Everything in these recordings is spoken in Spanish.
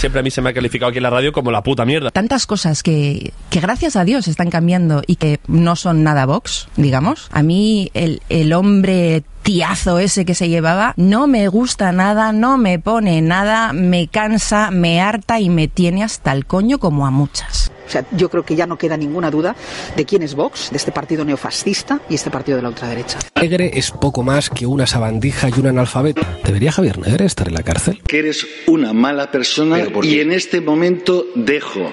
siempre a mí se me ha calificado aquí en la radio como la puta mierda. Tantas cosas que, que gracias a Dios están cambiando y que no son nada Vox, digamos. A mí el, el hombre ese que se llevaba no me gusta nada, no me pone nada, me cansa, me harta y me tiene hasta el coño como a muchas. O sea, yo creo que ya no queda ninguna duda de quién es Vox, de este partido neofascista y este partido de la ultraderecha. Negre es poco más que una sabandija y un analfabeto. ¿Debería Javier Negre estar en la cárcel? Que eres una mala persona y en este momento dejo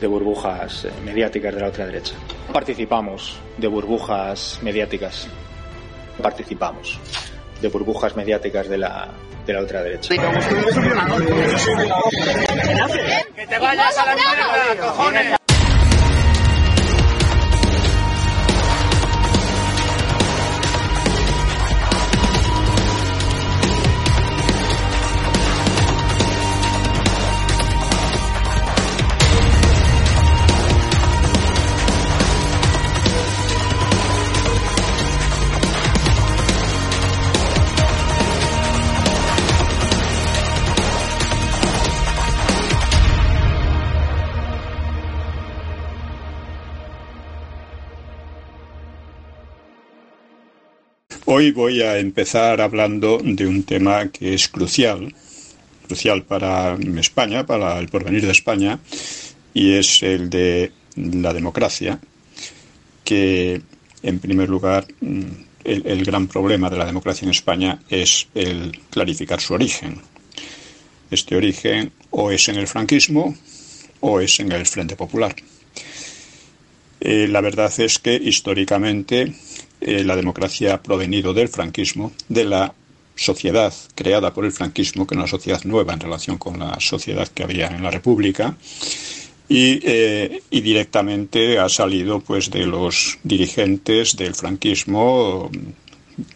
de burbujas eh, mediáticas de la otra derecha. Participamos de burbujas mediáticas. Participamos de burbujas mediáticas de la, de la derecha. ¡Que te vayas a la cojones! Hoy voy a empezar hablando de un tema que es crucial, crucial para España, para el porvenir de España, y es el de la democracia, que en primer lugar mm, el, gran problema de la democracia en España es el clarificar su origen. Este origen o es en el franquismo o es en el Frente Popular. Eh, la verdad es que históricamente eh, la democracia ha provenido del franquismo, de la sociedad creada por el franquismo, que es una sociedad nueva en relación con la sociedad que había en la República, y, eh, directamente ha salido pues de los dirigentes del franquismo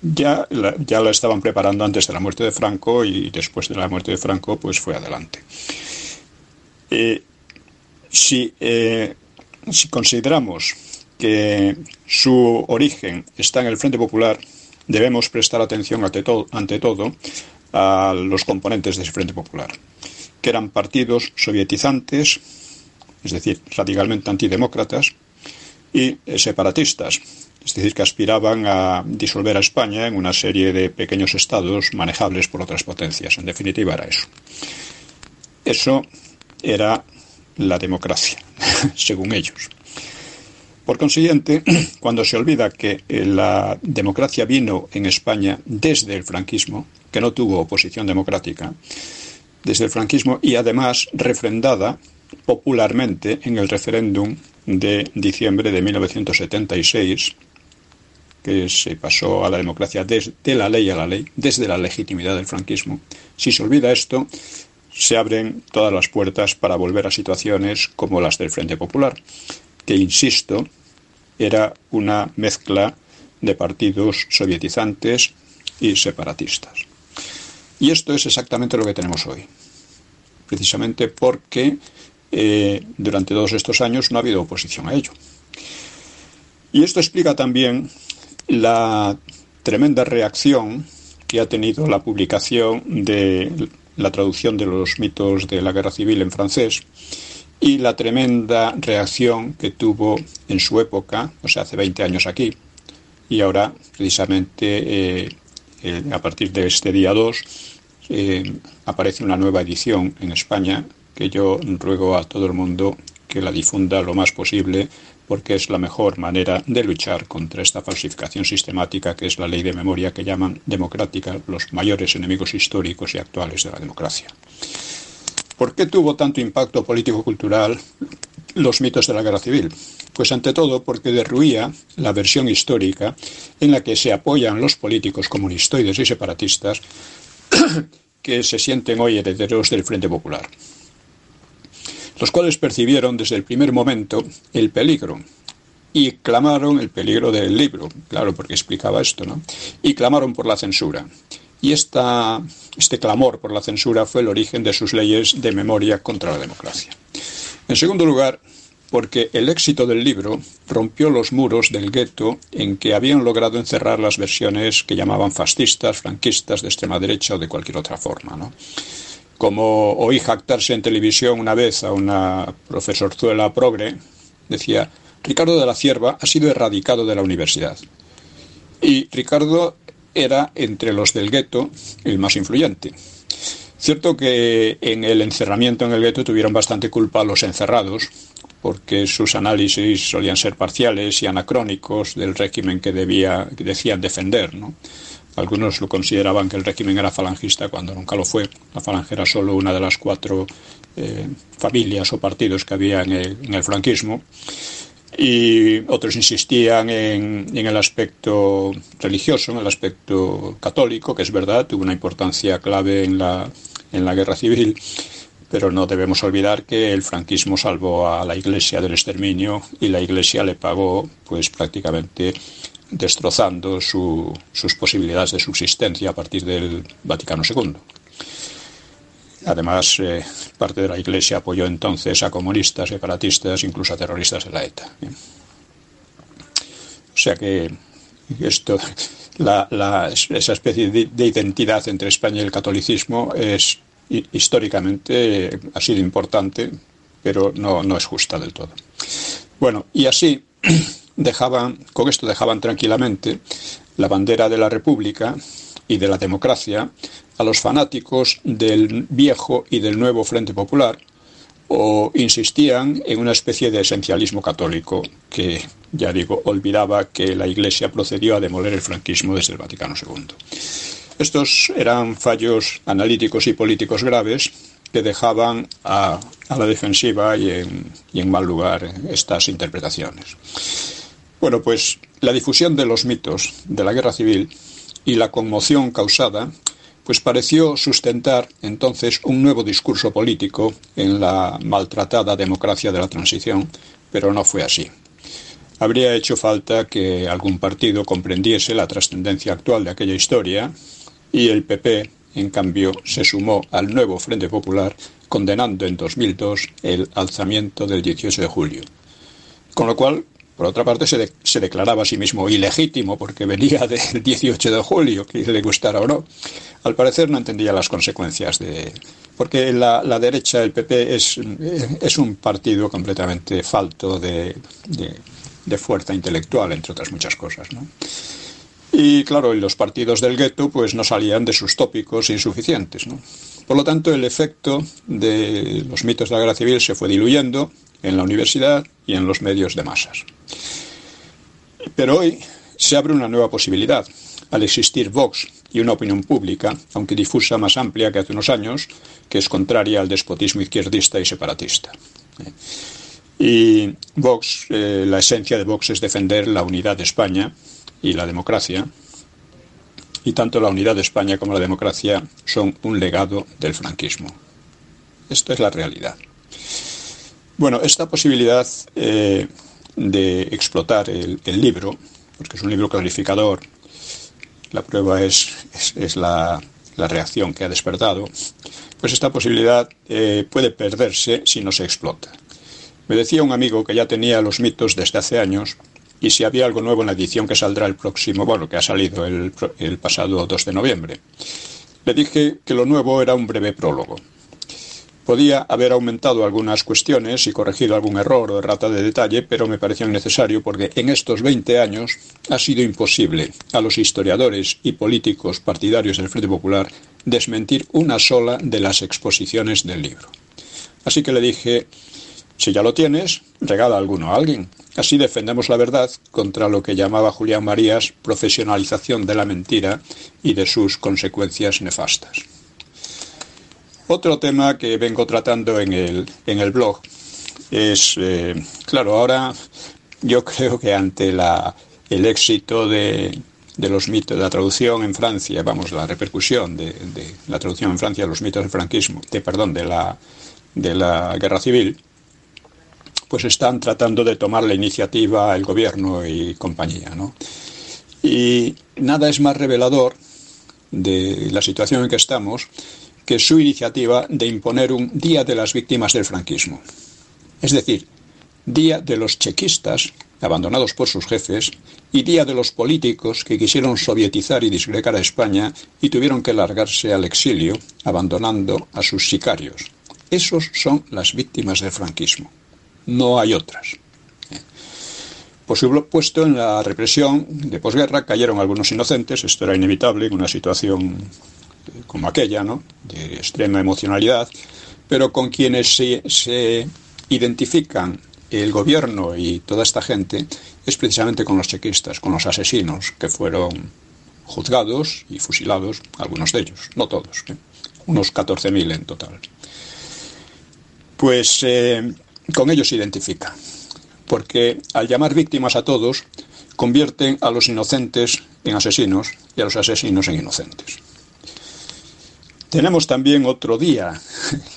ya la, ya la estaban preparando antes de la muerte de Franco y después de la muerte de Franco pues fue adelante. Eh, si, si consideramos que su origen está en el Frente Popular, debemos prestar atención ante, ante todo a los componentes de ese Frente Popular, que eran partidos sovietizantes, es decir, radicalmente antidemócratas, y separatistas, es decir, que aspiraban a disolver a España en una serie de pequeños estados manejables por otras potencias. En definitiva, era eso. Eso era la democracia, según ellos. Por consiguiente, cuando se olvida que eh, la democracia vino en España desde el franquismo, que no tuvo oposición democrática, desde el franquismo y además refrendada popularmente en el referéndum de diciembre de 1976, que se pasó a la democracia desde la ley a la ley, desde la legitimidad del franquismo. Si se olvida esto, se abren todas las puertas para volver a situaciones como las del Frente Popular, que, insisto, era una mezcla de partidos sovietizantes y separatistas. Y esto es exactamente lo que tenemos hoy. precisamente porque eh, durante todos estos años no ha habido oposición a ello. Y esto explica también la tremenda reacción que ha tenido la publicación de la traducción de los mitos de la guerra civil en francés y la tremenda reacción que tuvo en su época, o sea, hace 20 años aquí, y ahora precisamente eh, eh, a partir de este día 2 eh, aparece una nueva edición en España que yo ruego a todo el mundo que la difunda lo más posible porque es la mejor manera de luchar contra esta falsificación sistemática que es la ley de memoria que llaman democrática los mayores enemigos históricos y actuales de la democracia. ¿Por qué tuvo tanto impacto político-cultural los mitos de la guerra civil? Pues ante todo porque derruía la versión histórica en la que se apoyan los políticos comunistoides y separatistas que se sienten hoy herederos del Frente Popular los cuales percibieron desde el primer momento el peligro y clamaron el peligro del libro, claro, porque explicaba esto, ¿no? Y clamaron por la censura. Y este clamor por la censura fue el origen de sus leyes de memoria contra la democracia. En segundo lugar, porque el éxito del libro rompió los muros del gueto en que habían logrado encerrar las versiones que llamaban fascistas, franquistas, de extrema derecha o de cualquier otra forma, ¿no? como oí jactarse en televisión una vez a una profesorzuela progre, decía, Ricardo de la Cierva ha sido erradicado de la universidad. Y Ricardo era, entre los del gueto, el más influyente. Cierto que en el encerramiento en el gueto tuvieron bastante culpa los encerrados, porque sus análisis solían ser parciales y anacrónicos del régimen que, debía, decían defender. ¿no? Algunos lo consideraban que el régimen era falangista cuando nunca lo fue. La falange era solo una de las cuatro eh, familias o partidos que había en el, franquismo. Y otros insistían en, el aspecto religioso, en el aspecto católico, que es verdad, tuvo una importancia clave en la, en la guerra civil, pero no debemos olvidar que el franquismo salvó a la Iglesia del exterminio y la Iglesia le pagó pues prácticamente destrozando sus posibilidades de subsistencia a partir del Vaticano II. Además, eh, parte de la Iglesia apoyó entonces a comunistas, separatistas, incluso a terroristas de la ETA. O sea que esto, esa especie de, identidad entre España y el catolicismo es históricamente ha sido importante, pero no, no es justa del todo. Bueno, y así dejaban, con esto dejaban tranquilamente la bandera de la República y de la democracia a los fanáticos del viejo y del nuevo Frente Popular o insistían en una especie de esencialismo católico que, ya digo, olvidaba que la Iglesia procedió a demoler el franquismo desde el Vaticano II. Estos eran fallos analíticos y políticos graves que dejaban a, la defensiva y en, y en mal lugar estas interpretaciones. Bueno, pues la difusión de los mitos de la guerra civil y la conmoción causada pues pareció sustentar entonces un nuevo discurso político en la maltratada democracia de la transición, pero no fue así. Habría hecho falta que algún partido comprendiese la trascendencia actual de aquella historia y el PP, en cambio, se sumó al nuevo Frente Popular condenando en 2002 el alzamiento del 18 de julio. Con lo cual, por otra parte, se, declaraba a sí mismo ilegítimo porque venía del 18 de julio, que le gustara o no. Al parecer no entendía las consecuencias de... Porque la, derecha, el PP, es, es, un partido completamente falto de, de, fuerza intelectual, entre otras muchas cosas. Y claro, los partidos del gueto pues no salían de sus tópicos insuficientes. ¿no? Por lo tanto, el efecto de los mitos de la guerra civil se fue diluyendo en la universidad y en los medios de masas. Pero hoy se abre una nueva posibilidad. Al existir Vox y una opinión pública, aunque difusa más amplia que hace unos años, que es contraria al despotismo izquierdista y separatista. Y Vox, eh, la esencia de Vox es defender la unidad de España y la democracia, y tanto la unidad de España como la democracia son un legado del franquismo. Esto es la realidad. Bueno, esta posibilidad eh, de explotar el, libro, porque es un libro clarificador, la prueba es, es, la, reacción que ha despertado, pues esta posibilidad eh, puede perderse si no se explota. Me decía un amigo que ya tenía los mitos desde hace años y si había algo nuevo en la edición que saldrá el próximo, bueno, que ha salido el, el pasado 2 de noviembre. Le dije que lo nuevo era un breve prólogo. Podía haber aumentado algunas cuestiones y corregido algún error o errata de detalle, pero me pareció innecesario porque en estos 20 años ha sido imposible a los historiadores y políticos partidarios del Frente Popular desmentir una sola de las exposiciones del libro. Así que le dije, si ya lo tienes, regala alguno a alguien. Así defendemos la verdad contra lo que llamaba Julián Marías profesionalización de la mentira y de sus consecuencias nefastas. Otro tema que vengo tratando en el, en el blog es, eh, claro, ahora yo creo que ante la, el éxito de, de los mitos de la traducción en Francia, vamos, la repercusión de, de, la traducción en Francia de los mitos del franquismo, de, perdón, de la, de la guerra civil, pues están tratando de tomar la iniciativa el gobierno y compañía, ¿no? Y nada es más revelador de la situación en que estamos que su iniciativa de imponer un Día de las Víctimas del Franquismo. Es decir, Día de los chequistas, abandonados por sus jefes, y Día de los políticos que quisieron sovietizar y disgregar a España y tuvieron que largarse al exilio, abandonando a sus sicarios. Esos son las víctimas del franquismo. No hay otras. Por supuesto, en la represión de posguerra cayeron algunos inocentes, esto era inevitable en una situación como aquella, ¿no? de extrema emocionalidad, pero con quienes se, se identifican el gobierno y toda esta gente es precisamente con los chequistas, con los asesinos que fueron juzgados y fusilados, algunos de ellos, no todos, ¿eh? unos 14.000 en total. Pues eh, con ellos se identifica, porque al llamar víctimas a todos, convierten a los inocentes en asesinos y a los asesinos en inocentes. Tenemos también otro día,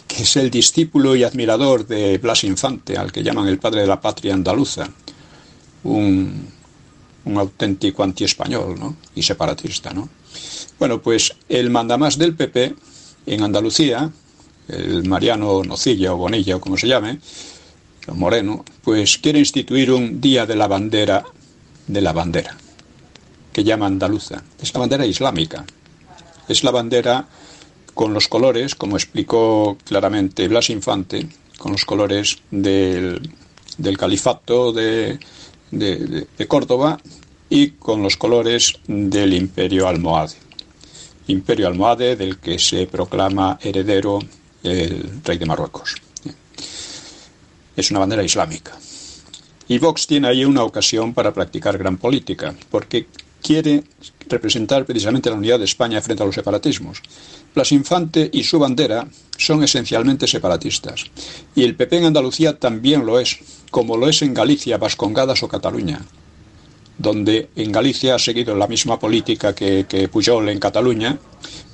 que es el discípulo y admirador de Blas Infante, al que llaman el padre de la patria andaluza, un, un auténtico antiespañol ¿no? y separatista. ¿no? Bueno, pues el mandamás del PP en Andalucía, el Mariano Nocilla o Bonilla o como se llame, Moreno, pues quiere instituir un día de la bandera, de la bandera, que llama andaluza. Es la bandera islámica. Es la bandera con los colores, como explicó claramente Blas Infante, con los colores del, del califato de, de, de, Córdoba y con los colores del imperio almohade. Imperio almohade del que se proclama heredero el rey de Marruecos. Es una bandera islámica. Y Vox tiene ahí una ocasión para practicar gran política, porque quiere representar precisamente la unidad de España frente a los separatismos. Blas Infante y su bandera son esencialmente separatistas. Y el PP en Andalucía también lo es, como lo es en Galicia, Vascongadas o Cataluña, donde en Galicia ha seguido la misma política que, que Pujol en Cataluña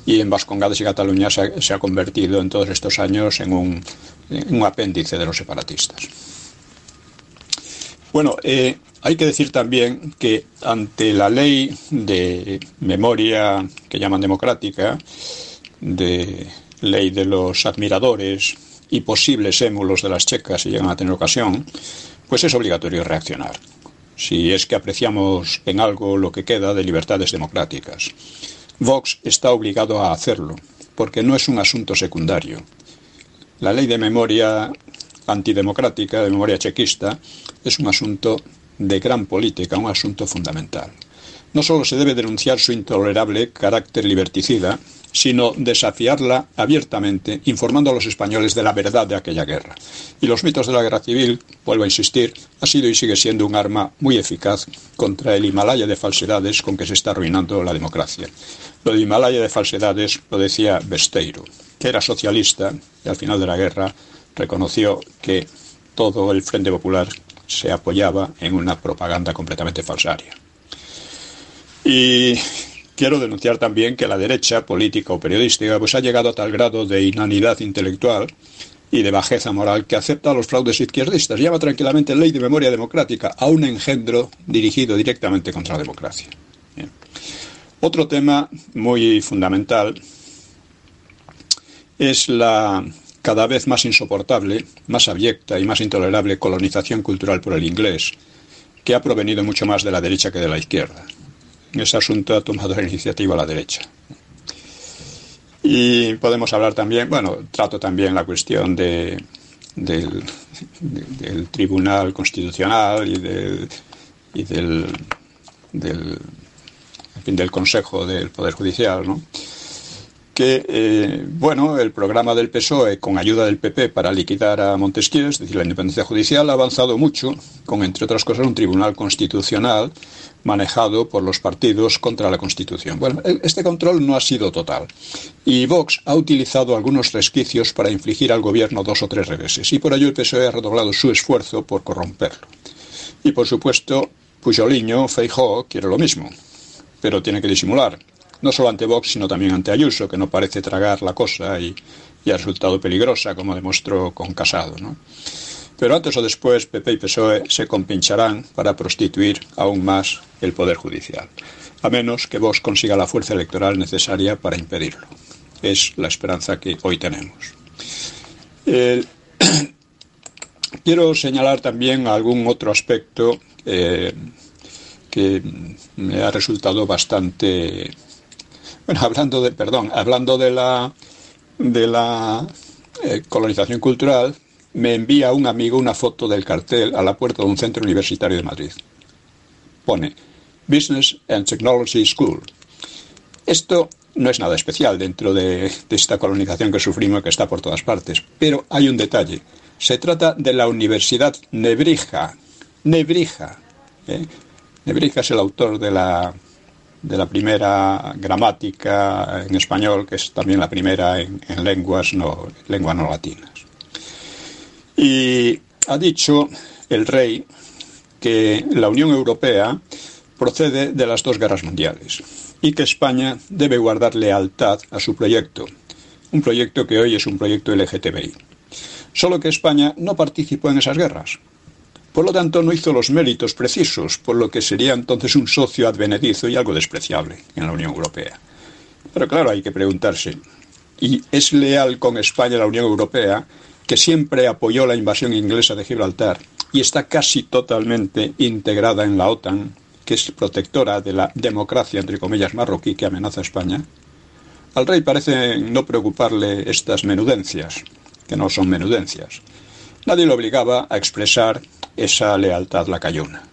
y en Vascongadas y Cataluña se ha, se ha convertido en todos estos años en un, en un apéndice de los separatistas. Bueno, eh, hay que decir también que ante la ley de memoria que llaman democrática, de ley de los admiradores y posibles émulos de las checas si llegan a tener ocasión, pues es obligatorio reaccionar, si es que apreciamos en algo lo que queda de libertades democráticas. Vox está obligado a hacerlo, porque no es un asunto secundario. La ley de memoria antidemocrática, de memoria chequista, es un asunto de gran política, un asunto fundamental. No solo se debe denunciar su intolerable carácter liberticida, sino desafiarla abiertamente, informando a los españoles de la verdad de aquella guerra. Y los mitos de la guerra civil, vuelvo a insistir, ha sido y sigue siendo un arma muy eficaz contra el Himalaya de falsedades con que se está arruinando la democracia. Lo de Himalaya de falsedades lo decía Besteiro, que era socialista y al final de la guerra reconoció que todo el Frente Popular se apoyaba en una propaganda completamente falsaria. Y quiero denunciar también que la derecha, política o periodística, pues ha llegado a tal grado de inanidad intelectual y de bajeza moral que acepta los fraudes izquierdistas. Llama tranquilamente ley de memoria democrática a un engendro dirigido directamente contra la democracia. Otro tema muy fundamental es la cada vez más insoportable, más abyecta y más intolerable colonización cultural por el inglés, que ha provenido mucho más de la derecha que de la izquierda. Ese asunto ha tomado la iniciativa la derecha. Y podemos hablar también, bueno, trato también la cuestión de, del, Tribunal Constitucional y del, del, fin, del Consejo del Poder Judicial, ¿no? Que, eh, bueno, el programa del PSOE con ayuda del PP para liquidar a Montesquieu, es decir, la independencia judicial, ha avanzado mucho, con, entre otras cosas, un tribunal constitucional manejado por los partidos contra la Constitución. Bueno, este control no ha sido total y Vox ha utilizado algunos resquicios para infligir al gobierno dos o tres reveses y por ello el PSOE ha redoblado su esfuerzo por corromperlo. Y por supuesto, Pujoliño, Feijó, quiere lo mismo, pero tiene que disimular no solo ante Vox, sino también ante Ayuso, que no parece tragar la cosa y, ha resultado peligrosa, como demostró con Casado. ¿no? Pero antes o después, PP y PSOE se compincharán para prostituir aún más el Poder Judicial, a menos que Vox consiga la fuerza electoral necesaria para impedirlo. Es la esperanza que hoy tenemos. quiero señalar también algún otro aspecto eh, que me ha resultado bastante bueno, hablando de, perdón, hablando de la, de la eh, colonización cultural, me envía un amigo una foto del cartel a la puerta de un centro universitario de Madrid. Pone Business and Technology School. Esto no es nada especial dentro de, esta colonización que sufrimos que está por todas partes, pero hay un detalle. Se trata de la Universidad Nebrija. Nebrija. ¿eh? Nebrija es el autor de la de la primera gramática en español, que es también la primera en, lenguas, no, lenguas no latinas. Y ha dicho el rey que la Unión Europea procede de las dos guerras mundiales y que España debe guardar lealtad a su proyecto, un proyecto que hoy es un proyecto LGTBI. Solo que España no participó en esas guerras, por lo tanto, no hizo los méritos precisos, por lo que sería entonces un socio advenedizo y algo despreciable en la Unión Europea. Pero claro, hay que preguntarse, ¿y es leal con España la Unión Europea, que siempre apoyó la invasión inglesa de Gibraltar y está casi totalmente integrada en la OTAN, que es protectora de la democracia, entre comillas, marroquí que amenaza a España? Al rey parece no preocuparle estas menudencias, que no son menudencias. Nadie lo obligaba a expresar esa lealtad lacayona.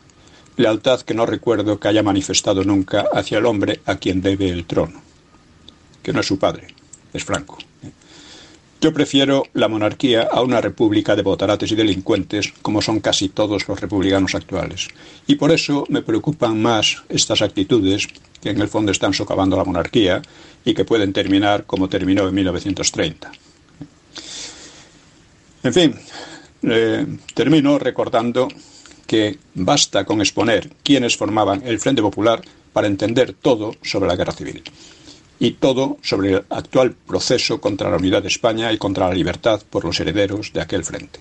Lealtad que no recuerdo que haya manifestado nunca hacia el hombre a quien debe el trono, que no es su padre, es Franco. Yo prefiero la monarquía a una república de botarates y delincuentes, como son casi todos los republicanos actuales. Y por eso me preocupan más estas actitudes, que en el fondo están socavando la monarquía y que pueden terminar como terminó en 1930. En fin, eh, termino recordando que basta con exponer quiénes formaban el Frente Popular para entender todo sobre la guerra civil y todo sobre el actual proceso contra la unidad de España y contra la libertad por los herederos de aquel frente.